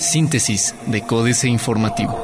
Síntesis de Códice Informativo.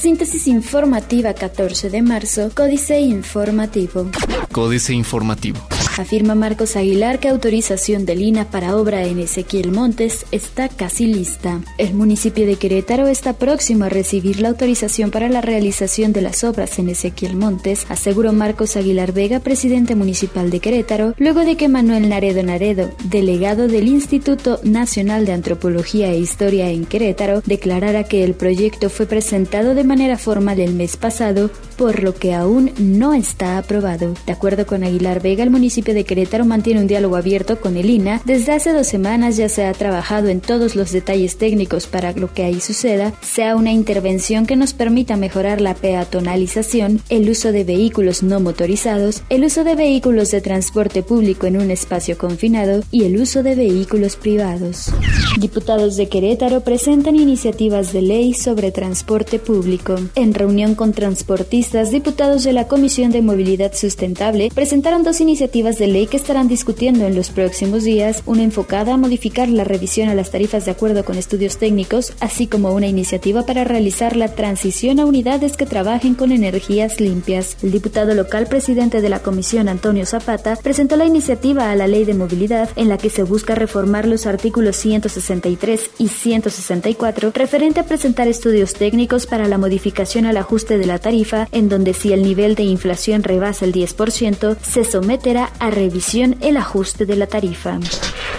Síntesis informativa 14 de marzo, Códice Informativo. Códice Informativo. Afirma Marcos Aguilar que autorización de Lina para obra en Ezequiel Montes está casi lista. El municipio de Querétaro está próximo a recibir la autorización para la realización de las obras en Ezequiel Montes, aseguró Marcos Aguilar Vega, presidente municipal de Querétaro, luego de que Manuel Naredo Naredo, delegado del Instituto Nacional de Antropología e Historia en Querétaro, declarara que el proyecto fue presentado de manera formal el mes pasado, por lo que aún no está aprobado. De acuerdo con Aguilar Vega, el municipio de Querétaro mantiene un diálogo abierto con el INA. Desde hace dos semanas ya se ha trabajado en todos los detalles técnicos para lo que ahí suceda, sea una intervención que nos permita mejorar la peatonalización, el uso de vehículos no motorizados, el uso de vehículos de transporte público en un espacio confinado y el uso de vehículos privados. Diputados de Querétaro presentan iniciativas de ley sobre transporte público. En reunión con transportistas, diputados de la Comisión de Movilidad Sustentable presentaron dos iniciativas de ley que estarán discutiendo en los próximos días, una enfocada a modificar la revisión a las tarifas de acuerdo con estudios técnicos, así como una iniciativa para realizar la transición a unidades que trabajen con energías limpias. El diputado local presidente de la comisión, Antonio Zapata, presentó la iniciativa a la ley de movilidad en la que se busca reformar los artículos 163 y 164 referente a presentar estudios técnicos para la modificación al ajuste de la tarifa, en donde si el nivel de inflación rebasa el 10%, se someterá a revisión el ajuste de la tarifa.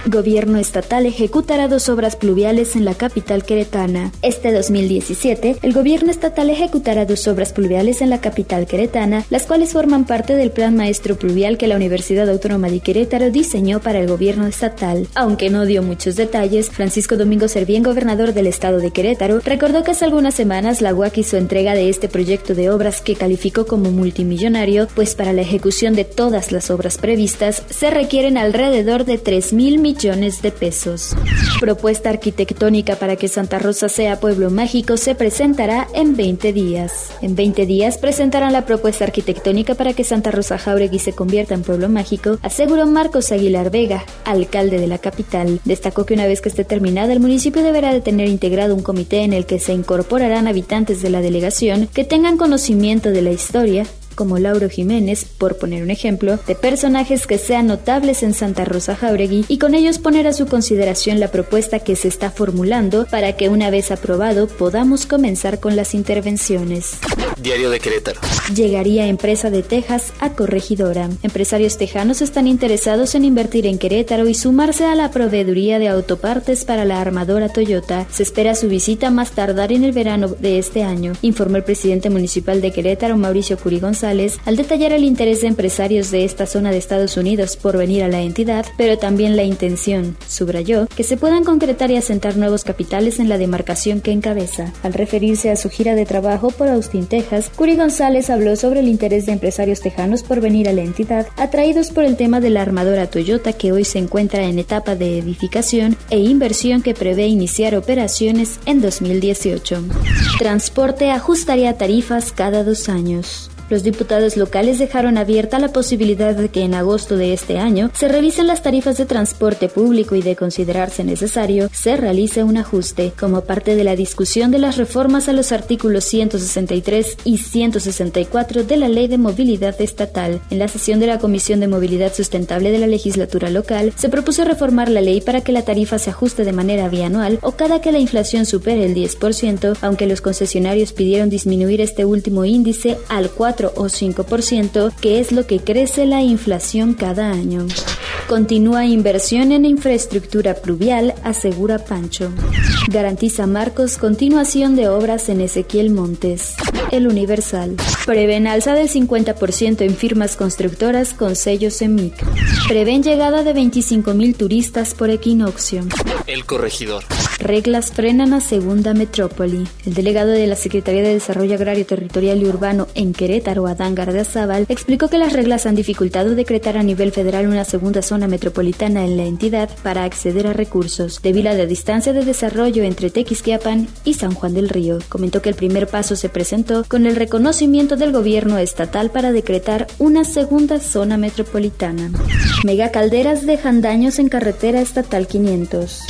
Gobierno estatal ejecutará dos obras pluviales en la capital queretana. Este 2017, el gobierno estatal ejecutará dos obras pluviales en la capital queretana, las cuales forman parte del plan maestro pluvial que la Universidad Autónoma de Querétaro diseñó para el gobierno estatal. Aunque no dio muchos detalles, Francisco Domingo Servién, gobernador del estado de Querétaro, recordó que hace algunas semanas la UAC hizo entrega de este proyecto de obras que calificó como multimillonario, pues para la ejecución de todas las obras previstas se requieren alrededor de 3 mil millones de pesos. Propuesta arquitectónica para que Santa Rosa sea pueblo mágico se presentará en 20 días. En 20 días presentarán la propuesta arquitectónica para que Santa Rosa Jauregui se convierta en pueblo mágico, aseguró Marcos Aguilar Vega, alcalde de la capital. Destacó que una vez que esté terminada, el municipio deberá de tener integrado un comité en el que se incorporarán habitantes de la delegación que tengan conocimiento de la historia, como Lauro Jiménez, por poner un ejemplo, de personajes que sean notables en Santa Rosa Jauregui y con ellos poner a su consideración la propuesta que se está formulando para que una vez aprobado podamos comenzar con las intervenciones. Diario de Querétaro. Llegaría empresa de Texas a corregidora. Empresarios tejanos están interesados en invertir en Querétaro y sumarse a la proveeduría de autopartes para la armadora Toyota. Se espera su visita más tardar en el verano de este año, informó el presidente municipal de Querétaro, Mauricio Curi González al detallar el interés de empresarios de esta zona de Estados Unidos por venir a la entidad, pero también la intención, subrayó, que se puedan concretar y asentar nuevos capitales en la demarcación que encabeza. Al referirse a su gira de trabajo por Austin, Texas, Curi González habló sobre el interés de empresarios tejanos por venir a la entidad, atraídos por el tema de la armadora Toyota que hoy se encuentra en etapa de edificación e inversión que prevé iniciar operaciones en 2018. Transporte ajustaría tarifas cada dos años. Los diputados locales dejaron abierta la posibilidad de que en agosto de este año se revisen las tarifas de transporte público y de considerarse necesario, se realice un ajuste como parte de la discusión de las reformas a los artículos 163 y 164 de la Ley de Movilidad Estatal. En la sesión de la Comisión de Movilidad Sustentable de la legislatura local, se propuso reformar la ley para que la tarifa se ajuste de manera bianual o cada que la inflación supere el 10%, aunque los concesionarios pidieron disminuir este último índice al 4 o 5%, que es lo que crece la inflación cada año. Continúa inversión en infraestructura pluvial, asegura Pancho. Garantiza Marcos continuación de obras en Ezequiel Montes. El Universal. Prevén alza del 50% en firmas constructoras con sellos EMIC. Prevén llegada de 25.000 turistas por equinoccio. El corregidor. Reglas frenan a segunda metrópoli. El delegado de la Secretaría de Desarrollo Agrario Territorial y Urbano en Querétaro, Adán Gardiazabal, explicó que las reglas han dificultado decretar a nivel federal una segunda zona zona metropolitana en la entidad para acceder a recursos, debido a la distancia de desarrollo entre Tequisquiapan y San Juan del Río. Comentó que el primer paso se presentó con el reconocimiento del gobierno estatal para decretar una segunda zona metropolitana. Megacalderas dejan daños en carretera estatal 500.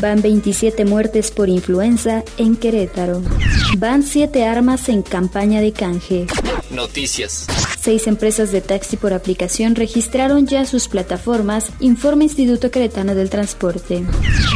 Van 27 muertes por influenza en Querétaro. Van 7 armas en campaña de canje. Noticias. Seis empresas de taxi por aplicación registraron ya sus plataformas, informa Instituto Queretano del Transporte.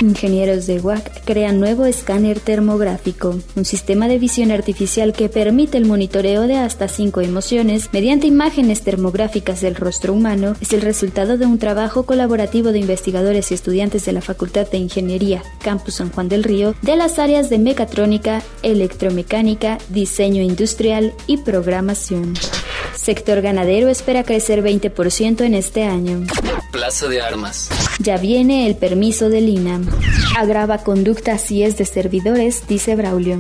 Ingenieros de UAC crean nuevo escáner termográfico, un sistema de visión artificial que permite el monitoreo de hasta cinco emociones mediante imágenes termográficas del rostro humano. Es el resultado de un trabajo colaborativo de investigadores y estudiantes de la Facultad de Ingeniería, Campus San Juan del Río, de las áreas de mecatrónica, electromecánica, diseño industrial y programación. Sector ganadero espera crecer 20% en este año. Plaza de Armas. Ya viene el permiso del INAM. Agrava conducta si es de servidores, dice Braulio.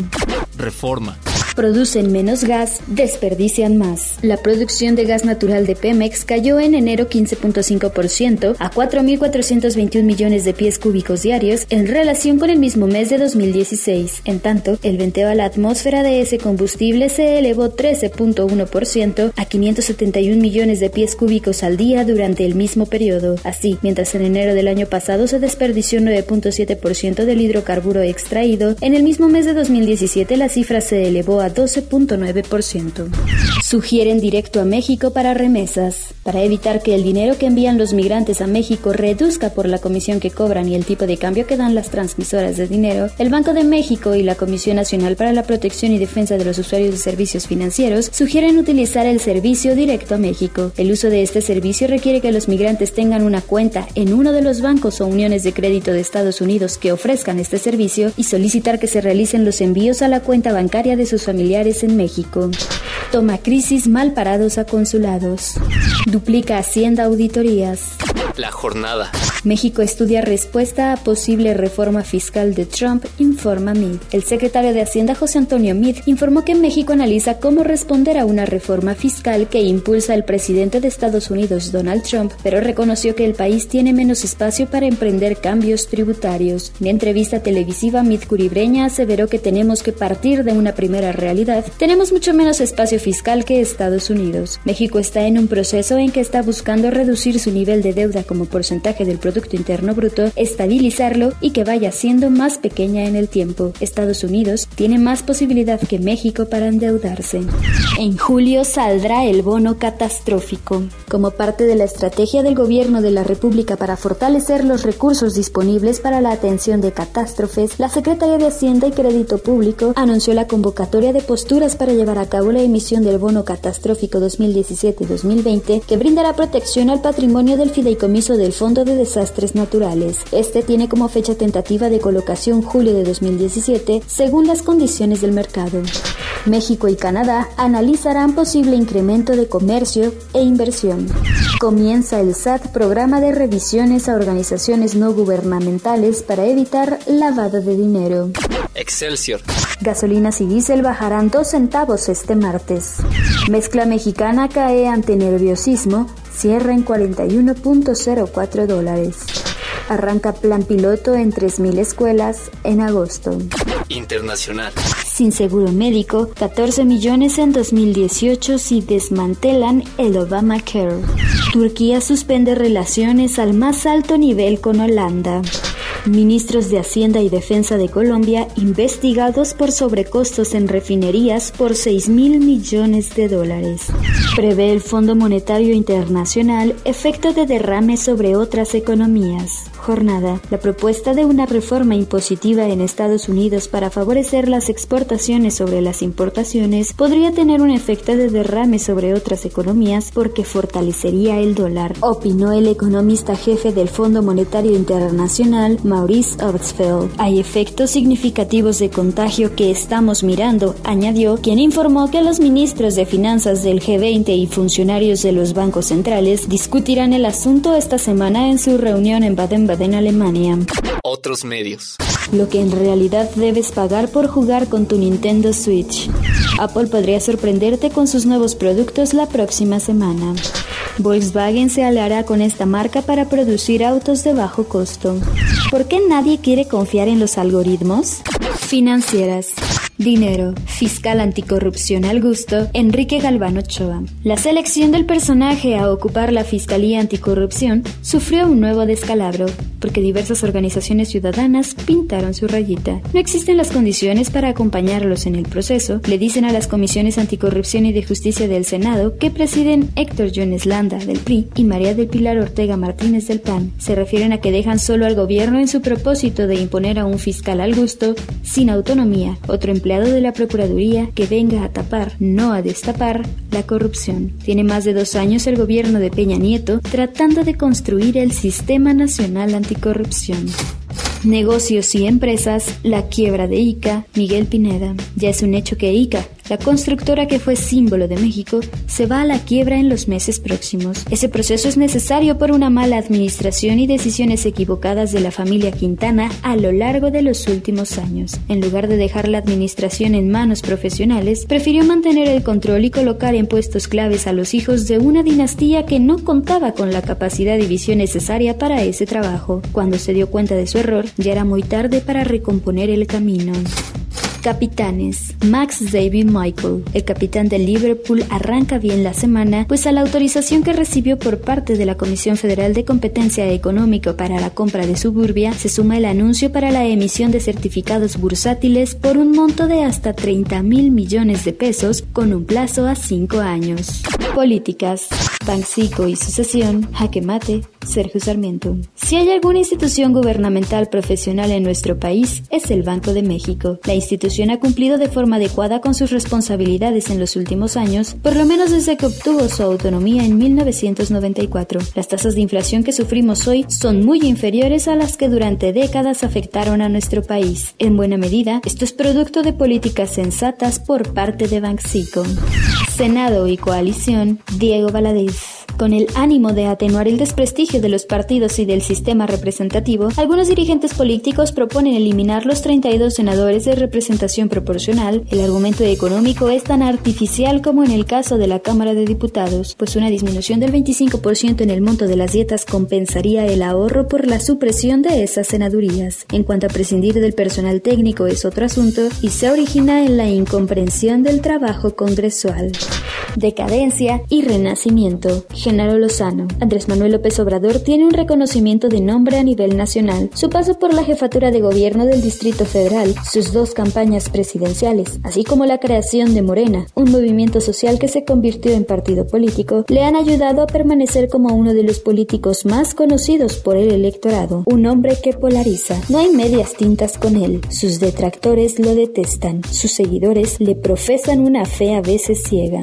Reforma producen menos gas, desperdician más. La producción de gas natural de Pemex cayó en enero 15.5% a 4.421 millones de pies cúbicos diarios en relación con el mismo mes de 2016. En tanto, el venteo a la atmósfera de ese combustible se elevó 13.1% a 571 millones de pies cúbicos al día durante el mismo periodo. Así, mientras en enero del año pasado se desperdició 9.7% del hidrocarburo extraído, en el mismo mes de 2017 la cifra se elevó a 12.9%. Sugieren directo a México para remesas. Para evitar que el dinero que envían los migrantes a México reduzca por la comisión que cobran y el tipo de cambio que dan las transmisoras de dinero, el Banco de México y la Comisión Nacional para la Protección y Defensa de los Usuarios de Servicios Financieros sugieren utilizar el servicio directo a México. El uso de este servicio requiere que los migrantes tengan una cuenta en uno de los bancos o uniones de crédito de Estados Unidos que ofrezcan este servicio y solicitar que se realicen los envíos a la cuenta bancaria de sus familiares en México. Toma crisis mal parados a consulados. Duplica Hacienda auditorías. La jornada. México estudia respuesta a posible reforma fiscal de Trump, informa MID. El secretario de Hacienda José Antonio Meade informó que México analiza cómo responder a una reforma fiscal que impulsa el presidente de Estados Unidos, Donald Trump, pero reconoció que el país tiene menos espacio para emprender cambios tributarios. En entrevista televisiva, Meade Curibreña aseveró que tenemos que partir de una primera realidad. Tenemos mucho menos espacio fiscal que Estados Unidos. México está en un proceso en que está buscando reducir su nivel de deuda como porcentaje del Producto Interno Bruto, estabilizarlo y que vaya siendo más pequeña en el tiempo. Estados Unidos tiene más posibilidad que México para endeudarse. En julio saldrá el bono catastrófico. Como parte de la estrategia del Gobierno de la República para fortalecer los recursos disponibles para la atención de catástrofes, la Secretaría de Hacienda y Crédito Público anunció la convocatoria de posturas para llevar a cabo la emisión del bono catastrófico 2017-2020 que brindará protección al patrimonio del fideicomiso del Fondo de Desastres Naturales. Este tiene como fecha tentativa de colocación julio de 2017, según las condiciones del mercado. México y Canadá analizarán posible incremento de comercio e inversión. Comienza el SAT programa de revisiones a organizaciones no gubernamentales para evitar lavado de dinero. Excelsior. Gasolinas y diésel bajarán dos centavos este martes. Mezcla mexicana cae ante nerviosismo cierra en 41.04 dólares. Arranca plan piloto en 3.000 escuelas en agosto. Internacional. Sin seguro médico, 14 millones en 2018 si desmantelan el Obamacare. Turquía suspende relaciones al más alto nivel con Holanda. Ministros de Hacienda y Defensa de Colombia investigados por sobrecostos en refinerías por 6 mil millones de dólares. Prevé el Fondo Monetario Internacional efecto de derrame sobre otras economías jornada, la propuesta de una reforma impositiva en Estados Unidos para favorecer las exportaciones sobre las importaciones podría tener un efecto de derrame sobre otras economías porque fortalecería el dólar, opinó el economista jefe del Fondo Monetario Internacional, Maurice Obstfeld. Hay efectos significativos de contagio que estamos mirando, añadió, quien informó que los ministros de finanzas del G20 y funcionarios de los bancos centrales discutirán el asunto esta semana en su reunión en Baden-Baden en Alemania. Otros medios. Lo que en realidad debes pagar por jugar con tu Nintendo Switch. Apple podría sorprenderte con sus nuevos productos la próxima semana. Volkswagen se aliará con esta marca para producir autos de bajo costo. ¿Por qué nadie quiere confiar en los algoritmos? Financieras. Dinero, fiscal anticorrupción al gusto, Enrique Galván Ochoa. La selección del personaje a ocupar la Fiscalía Anticorrupción sufrió un nuevo descalabro, porque diversas organizaciones ciudadanas pintaron su rayita. No existen las condiciones para acompañarlos en el proceso, le dicen a las comisiones anticorrupción y de justicia del Senado que presiden Héctor Jones Landa del PRI y María del Pilar Ortega Martínez del PAN. Se refieren a que dejan solo al gobierno en su propósito de imponer a un fiscal al gusto, sin autonomía, otro de la Procuraduría que venga a tapar, no a destapar, la corrupción. Tiene más de dos años el gobierno de Peña Nieto tratando de construir el Sistema Nacional Anticorrupción. Negocios y empresas, la quiebra de ICA, Miguel Pineda. Ya es un hecho que ICA, la constructora que fue símbolo de México, se va a la quiebra en los meses próximos. Ese proceso es necesario por una mala administración y decisiones equivocadas de la familia Quintana a lo largo de los últimos años. En lugar de dejar la administración en manos profesionales, prefirió mantener el control y colocar en puestos claves a los hijos de una dinastía que no contaba con la capacidad y visión necesaria para ese trabajo. Cuando se dio cuenta de su error, ya era muy tarde para recomponer el camino. Capitanes. Max David Michael, el capitán del Liverpool, arranca bien la semana, pues a la autorización que recibió por parte de la Comisión Federal de Competencia Económica para la compra de Suburbia, se suma el anuncio para la emisión de certificados bursátiles por un monto de hasta 30 mil millones de pesos con un plazo a cinco años. Políticas. Banxico y sucesión, jaque mate, Sergio Sarmiento. Si hay alguna institución gubernamental profesional en nuestro país, es el Banco de México. La institución ha cumplido de forma adecuada con sus responsabilidades en los últimos años, por lo menos desde que obtuvo su autonomía en 1994. Las tasas de inflación que sufrimos hoy son muy inferiores a las que durante décadas afectaron a nuestro país. En buena medida, esto es producto de políticas sensatas por parte de Banxico. Senado y coalición, Diego Valadez. Con el ánimo de atenuar el desprestigio de los partidos y del sistema representativo, algunos dirigentes políticos proponen eliminar los 32 senadores de representación proporcional. El argumento económico es tan artificial como en el caso de la Cámara de Diputados, pues una disminución del 25% en el monto de las dietas compensaría el ahorro por la supresión de esas senadurías. En cuanto a prescindir del personal técnico es otro asunto y se origina en la incomprensión del trabajo congresual. Decadencia y renacimiento. Genaro Lozano. Andrés Manuel López Obrador tiene un reconocimiento de nombre a nivel nacional. Su paso por la jefatura de gobierno del Distrito Federal, sus dos campañas presidenciales, así como la creación de Morena, un movimiento social que se convirtió en partido político, le han ayudado a permanecer como uno de los políticos más conocidos por el electorado, un hombre que polariza. No hay medias tintas con él. Sus detractores lo detestan, sus seguidores le profesan una fe a veces ciega.